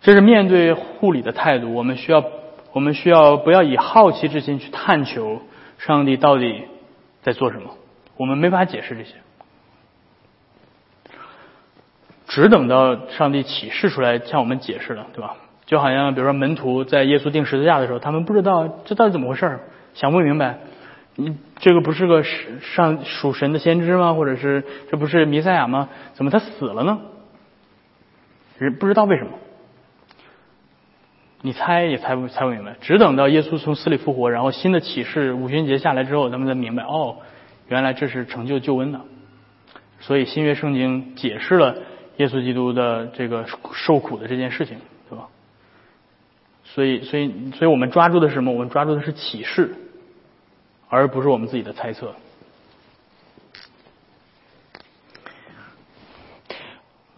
这是面对护理的态度，我们需要我们需要不要以好奇之心去探求上帝到底在做什么，我们没法解释这些，只等到上帝启示出来向我们解释了，对吧？就好像比如说门徒在耶稣钉十字架的时候，他们不知道这到底怎么回事想不明白。你这个不是个上属神的先知吗？或者是这不是弥赛亚吗？怎么他死了呢？人不知道为什么。你猜也猜不猜不明白。只等到耶稣从死里复活，然后新的启示五旬节下来之后，他们才明白哦，原来这是成就救恩的。所以新约圣经解释了耶稣基督的这个受苦的这件事情。所以，所以，所以我们抓住的是什么？我们抓住的是启示，而不是我们自己的猜测。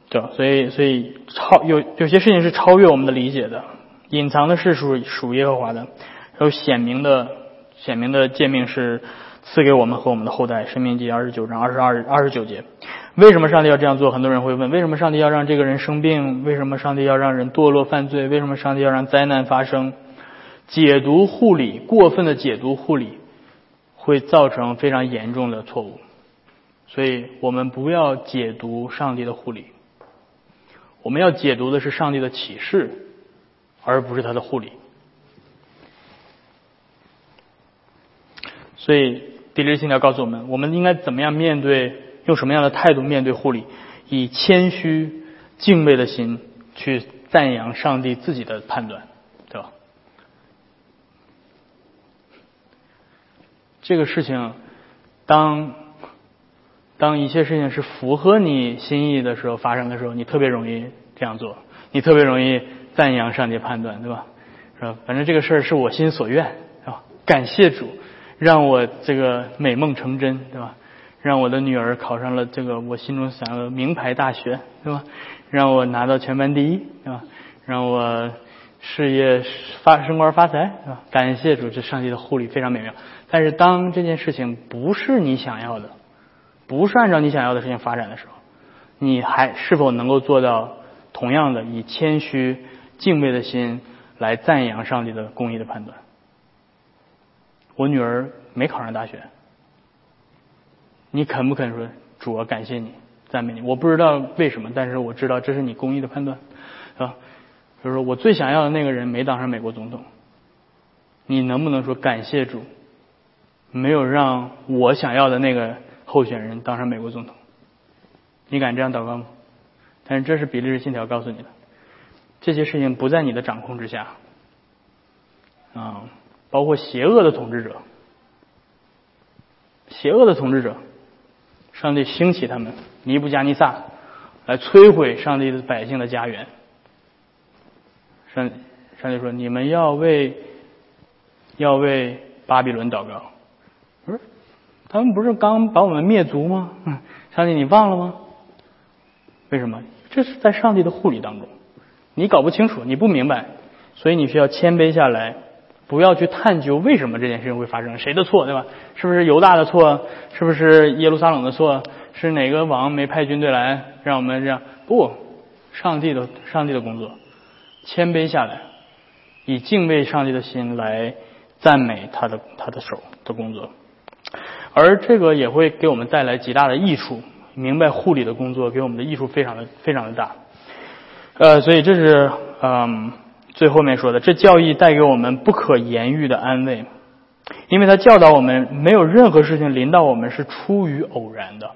对吧？所以，所以超有有些事情是超越我们的理解的，隐藏的是属属耶和华的，有显明的显明的诫命是赐给我们和我们的后代。生命记二十九章二十二二十九节。为什么上帝要这样做？很多人会问：为什么上帝要让这个人生病？为什么上帝要让人堕落犯罪？为什么上帝要让灾难发生？解读护理，过分的解读护理，会造成非常严重的错误。所以我们不要解读上帝的护理，我们要解读的是上帝的启示，而不是他的护理。所以第六信条告诉我们，我们应该怎么样面对？用什么样的态度面对护理？以谦虚、敬畏的心去赞扬上帝自己的判断，对吧？这个事情，当当一切事情是符合你心意的时候发生的时候，你特别容易这样做，你特别容易赞扬上帝判断，对吧？是吧？反正这个事儿是我心所愿，是吧？感谢主，让我这个美梦成真，对吧？让我的女儿考上了这个我心中想要的名牌大学，对吧？让我拿到全班第一，对吧？让我事业发升官发财，对吧？感谢主，这上帝的护理非常美妙。但是当这件事情不是你想要的，不是按照你想要的事情发展的时候，你还是否能够做到同样的以谦虚敬畏的心来赞扬上帝的公义的判断？我女儿没考上大学。你肯不肯说主啊，感谢你，赞美你？我不知道为什么，但是我知道这是你公义的判断，啊，就是说我最想要的那个人没当上美国总统，你能不能说感谢主，没有让我想要的那个候选人当上美国总统？你敢这样祷告吗？但是这是比利时信条告诉你的，这些事情不在你的掌控之下，啊，包括邪恶的统治者，邪恶的统治者。上帝兴起他们，尼布加尼撒来摧毁上帝的百姓的家园。上上帝说：“你们要为要为巴比伦祷告。”不是他们不是刚把我们灭族吗？上帝，你忘了吗？为什么？这是在上帝的护理当中，你搞不清楚，你不明白，所以你需要谦卑下来，不要去探究为什么这件事情会发生，谁的错，对吧？是不是犹大的错？是不是耶路撒冷的错？是哪个王没派军队来让我们这样？不，上帝的上帝的工作，谦卑下来，以敬畏上帝的心来赞美他的他的手的工作，而这个也会给我们带来极大的益处。明白护理的工作给我们的益处非常的非常的大，呃，所以这是嗯最后面说的，这教义带给我们不可言喻的安慰，因为他教导我们没有任何事情临到我们是出于偶然的，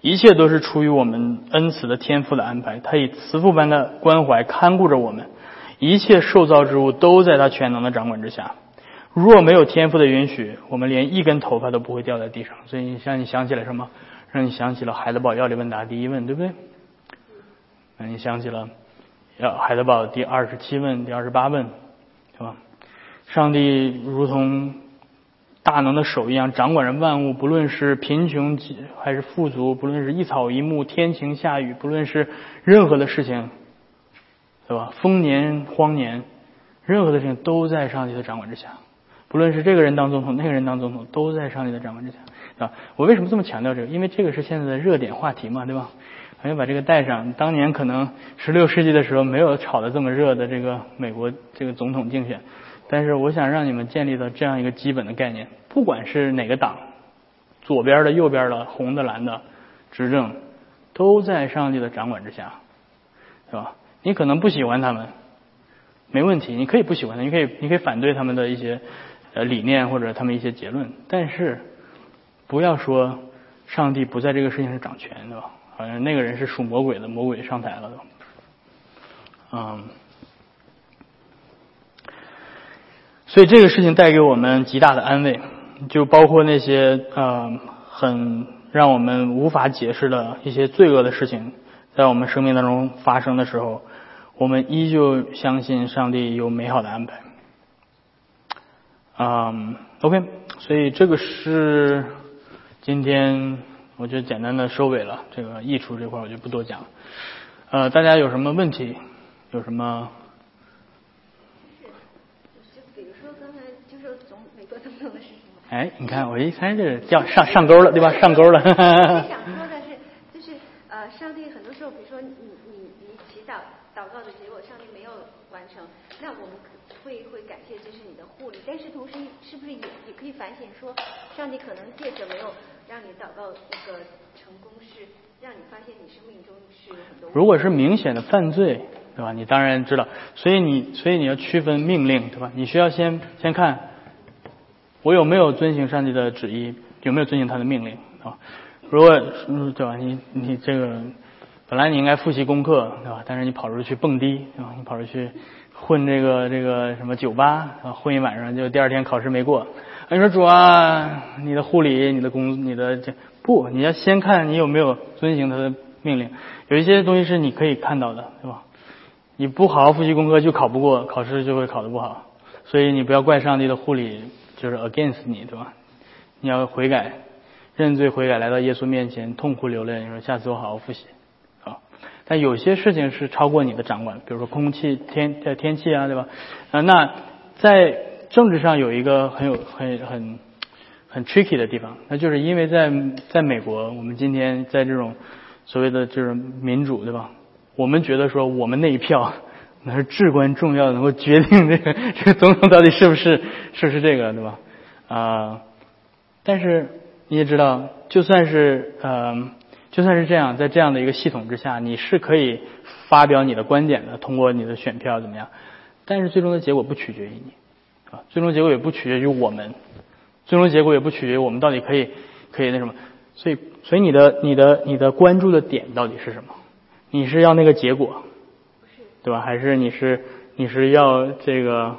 一切都是出于我们恩慈的天赋的安排，他以慈父般的关怀看顾着我们，一切受造之物都在他全能的掌管之下。若没有天赋的允许，我们连一根头发都不会掉在地上。所以，像你想起了什么？让你想起了海德堡要理问答第一问，对不对？让你想起了要海德堡第二十七问、第二十八问，是吧？上帝如同大能的手一样，掌管着万物，不论是贫穷还是富足，不论是一草一木、天晴下雨，不论是任何的事情，对吧？丰年荒年，任何的事情都在上帝的掌管之下。不论是这个人当总统，那个人当总统，都在上帝的掌管之下。啊，我为什么这么强调这个？因为这个是现在的热点话题嘛，对吧？还要把这个带上。当年可能十六世纪的时候没有炒得这么热的这个美国这个总统竞选，但是我想让你们建立到这样一个基本的概念：不管是哪个党，左边的、右边的、红的、蓝的执政，都在上帝的掌管之下，是吧？你可能不喜欢他们，没问题，你可以不喜欢他，你可以你可以反对他们的一些呃理念或者他们一些结论，但是。不要说上帝不在这个事情上掌权，对吧？好像那个人是属魔鬼的，魔鬼上台了，都。嗯，所以这个事情带给我们极大的安慰，就包括那些呃很让我们无法解释的一些罪恶的事情，在我们生命当中发生的时候，我们依旧相信上帝有美好的安排。嗯，OK，所以这个是。今天我就简单的收尾了，这个溢出这块我就不多讲。呃，大家有什么问题？有什么？就比如说刚才就说总美国总统的事情。哎，你看我一猜这叫上上钩了，对吧？上钩了。我想说的是，就是呃，上帝很多时候，比如说你你你祈祷祷告的结果，上帝没有完成，那我们会会感谢这是你的护理，但是同时是不是也也可以反省说，上帝可能借着没有。让你祷告那个成功是让你发现你生命中是。如果是明显的犯罪，对吧？你当然知道，所以你所以你要区分命令，对吧？你需要先先看我有没有遵行上帝的旨意，有没有遵行他的命令啊？如果嗯对吧？你你这个本来你应该复习功课，对吧？但是你跑出去蹦迪，对吧？你跑出去混这个这个什么酒吧啊，混一晚上，就第二天考试没过。你说主啊，你的护理，你的工，你的这不，你要先看你有没有遵行他的命令。有一些东西是你可以看到的，对吧？你不好好复习功课就考不过，考试就会考得不好。所以你不要怪上帝的护理就是 against 你，对吧？你要悔改，认罪悔改，来到耶稣面前痛哭流泪。你说下次我好好复习，啊。但有些事情是超过你的掌管，比如说空气、天、天气啊，对吧？啊，那在。政治上有一个很有很很很 tricky 的地方，那就是因为在在美国，我们今天在这种所谓的就是民主，对吧？我们觉得说我们那一票 那是至关重要的，能够决定这个 这个总统到底是不是是不是这个，对吧？啊，但是你也知道，就算是呃就算是这样，在这样的一个系统之下，你是可以发表你的观点的，通过你的选票怎么样？但是最终的结果不取决于你。啊，最终结果也不取决于我们，最终结果也不取决于我们到底可以可以那什么，所以所以你的你的你的关注的点到底是什么？你是要那个结果，对吧？还是你是你是要这个，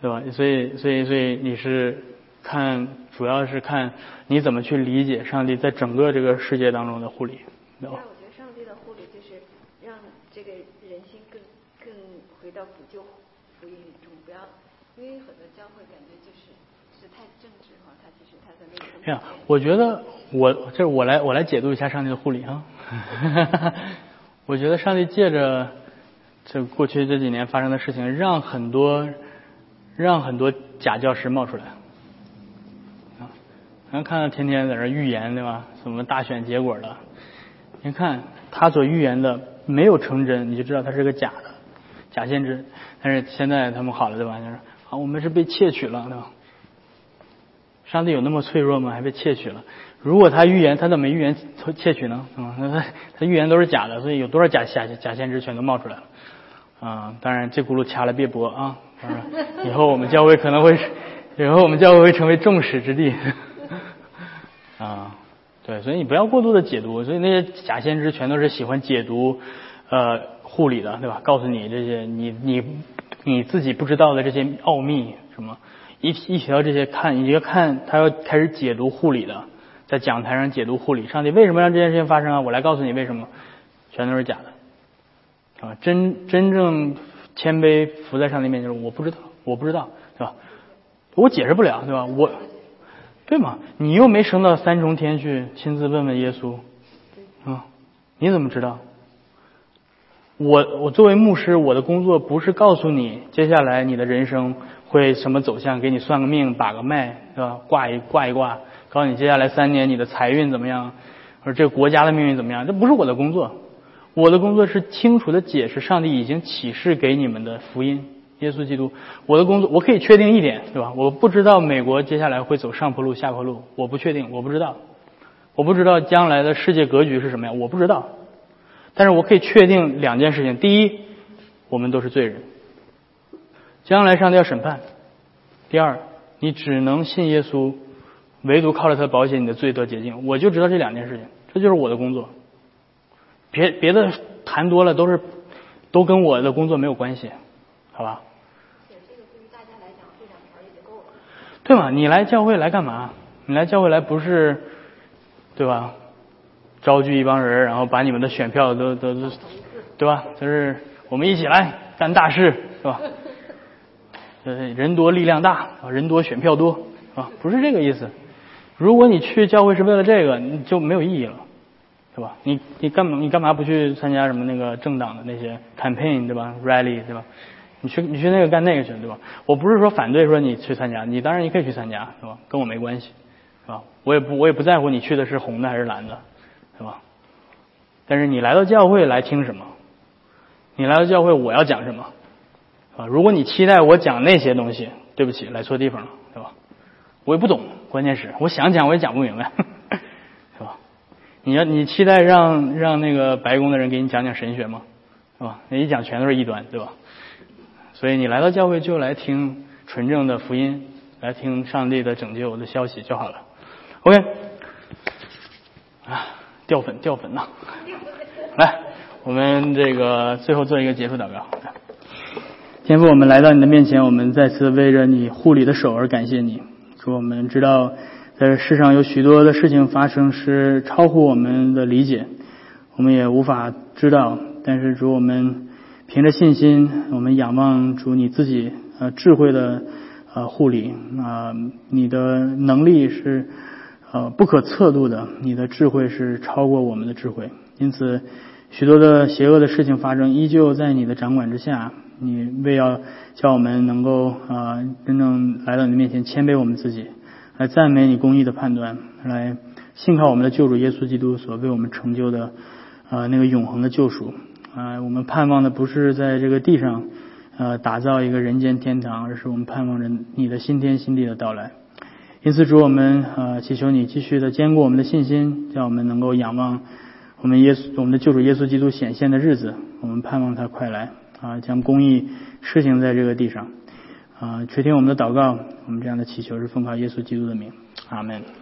对吧？所以所以所以你是看主要是看你怎么去理解上帝在整个这个世界当中的护理，对吧？我觉得上帝的护理就是让这个人心更更回到补救福音中，不要。因为很多教会感觉就是是太政治化，它其实它的那个。哎呀，我觉得我这我来我来解读一下上帝的护理啊。我觉得上帝借着这过去这几年发生的事情，让很多让很多假教师冒出来啊。咱看到天天在这预言对吧？什么大选结果的？你看他所预言的没有成真，你就知道他是个假的假先知。但是现在他们好了对吧？就是啊，我们是被窃取了对吧？上帝有那么脆弱吗？还被窃取了？如果他预言，他怎么没预言窃取呢？啊，他他预言都是假的，所以有多少假假假先知全都冒出来了啊！当然这轱辘掐了别播啊！以后我们教会可能会，以后我们教会会成为众矢之的啊！对，所以你不要过度的解读，所以那些假先知全都是喜欢解读呃护理的，对吧？告诉你这些你你你自己不知道的这些奥秘什么，一一提到这些看，你就看他要开始解读护理的。在讲台上解读护理，上帝为什么让这件事情发生啊？我来告诉你为什么，全都是假的，啊，真真正谦卑伏在上帝面前，我不知道，我不知道，对吧？我解释不了，对吧？我，对吗？你又没升到三重天去亲自问问耶稣，啊，你怎么知道？我我作为牧师，我的工作不是告诉你接下来你的人生会什么走向，给你算个命，把个脉，是吧？挂一挂一挂。告诉你接下来三年你的财运怎么样，或者这个国家的命运怎么样？这不是我的工作，我的工作是清楚的解释上帝已经启示给你们的福音，耶稣基督。我的工作我可以确定一点，对吧？我不知道美国接下来会走上坡路下坡路，我不确定，我不知道，我不知道将来的世界格局是什么样，我不知道。但是我可以确定两件事情：第一，我们都是罪人，将来上帝要审判；第二，你只能信耶稣。唯独靠着他保险你的罪得洁净，我就知道这两件事情，这就是我的工作。别别的谈多了都是，都跟我的工作没有关系，好吧？对嘛，你来教会来干嘛？你来教会来不是，对吧？招聚一帮人，然后把你们的选票都都都，对吧？就是我们一起来干大事，是吧？呃，人多力量大，啊人多选票多，啊，不是这个意思。如果你去教会是为了这个，你就没有意义了，对吧？你你干嘛你干嘛不去参加什么那个政党的那些 campaign 对吧？rally 对吧？你去你去那个干那个去对吧？我不是说反对说你去参加，你当然你可以去参加，对吧？跟我没关系，是吧？我也不我也不在乎你去的是红的还是蓝的，但是你来到教会来听什么？你来到教会我要讲什么？啊，如果你期待我讲那些东西，对不起，来错地方了，对吧？我也不懂。关键是，我想讲我也讲不明白，是吧？你要你期待让让那个白宫的人给你讲讲神学吗？是吧？那一讲全都是异端，对吧？所以你来到教会就来听纯正的福音，来听上帝的拯救的消息就好了。OK，啊，掉粉掉粉呐！来，我们这个最后做一个结束祷告。天父，我们来到你的面前，我们再次为着你护理的手而感谢你。说我们知道，在世上有许多的事情发生是超乎我们的理解，我们也无法知道。但是主，我们凭着信心，我们仰望主你自己呃智慧的呃护理啊，你的能力是呃不可测度的，你的智慧是超过我们的智慧。因此，许多的邪恶的事情发生，依旧在你的掌管之下。你为要叫我们能够啊真正来到你面前谦卑我们自己，来赞美你公义的判断，来信靠我们的救主耶稣基督所为我们成就的啊那个永恒的救赎啊我们盼望的不是在这个地上呃打造一个人间天堂，而是我们盼望着你的新天新地的到来。因此主我们啊祈求你继续的坚固我们的信心，让我们能够仰望我们耶稣我们的救主耶稣基督显现的日子，我们盼望他快来。啊，将公义施行在这个地上，啊，垂听我们的祷告，我们这样的祈求是奉靠耶稣基督的名，阿门。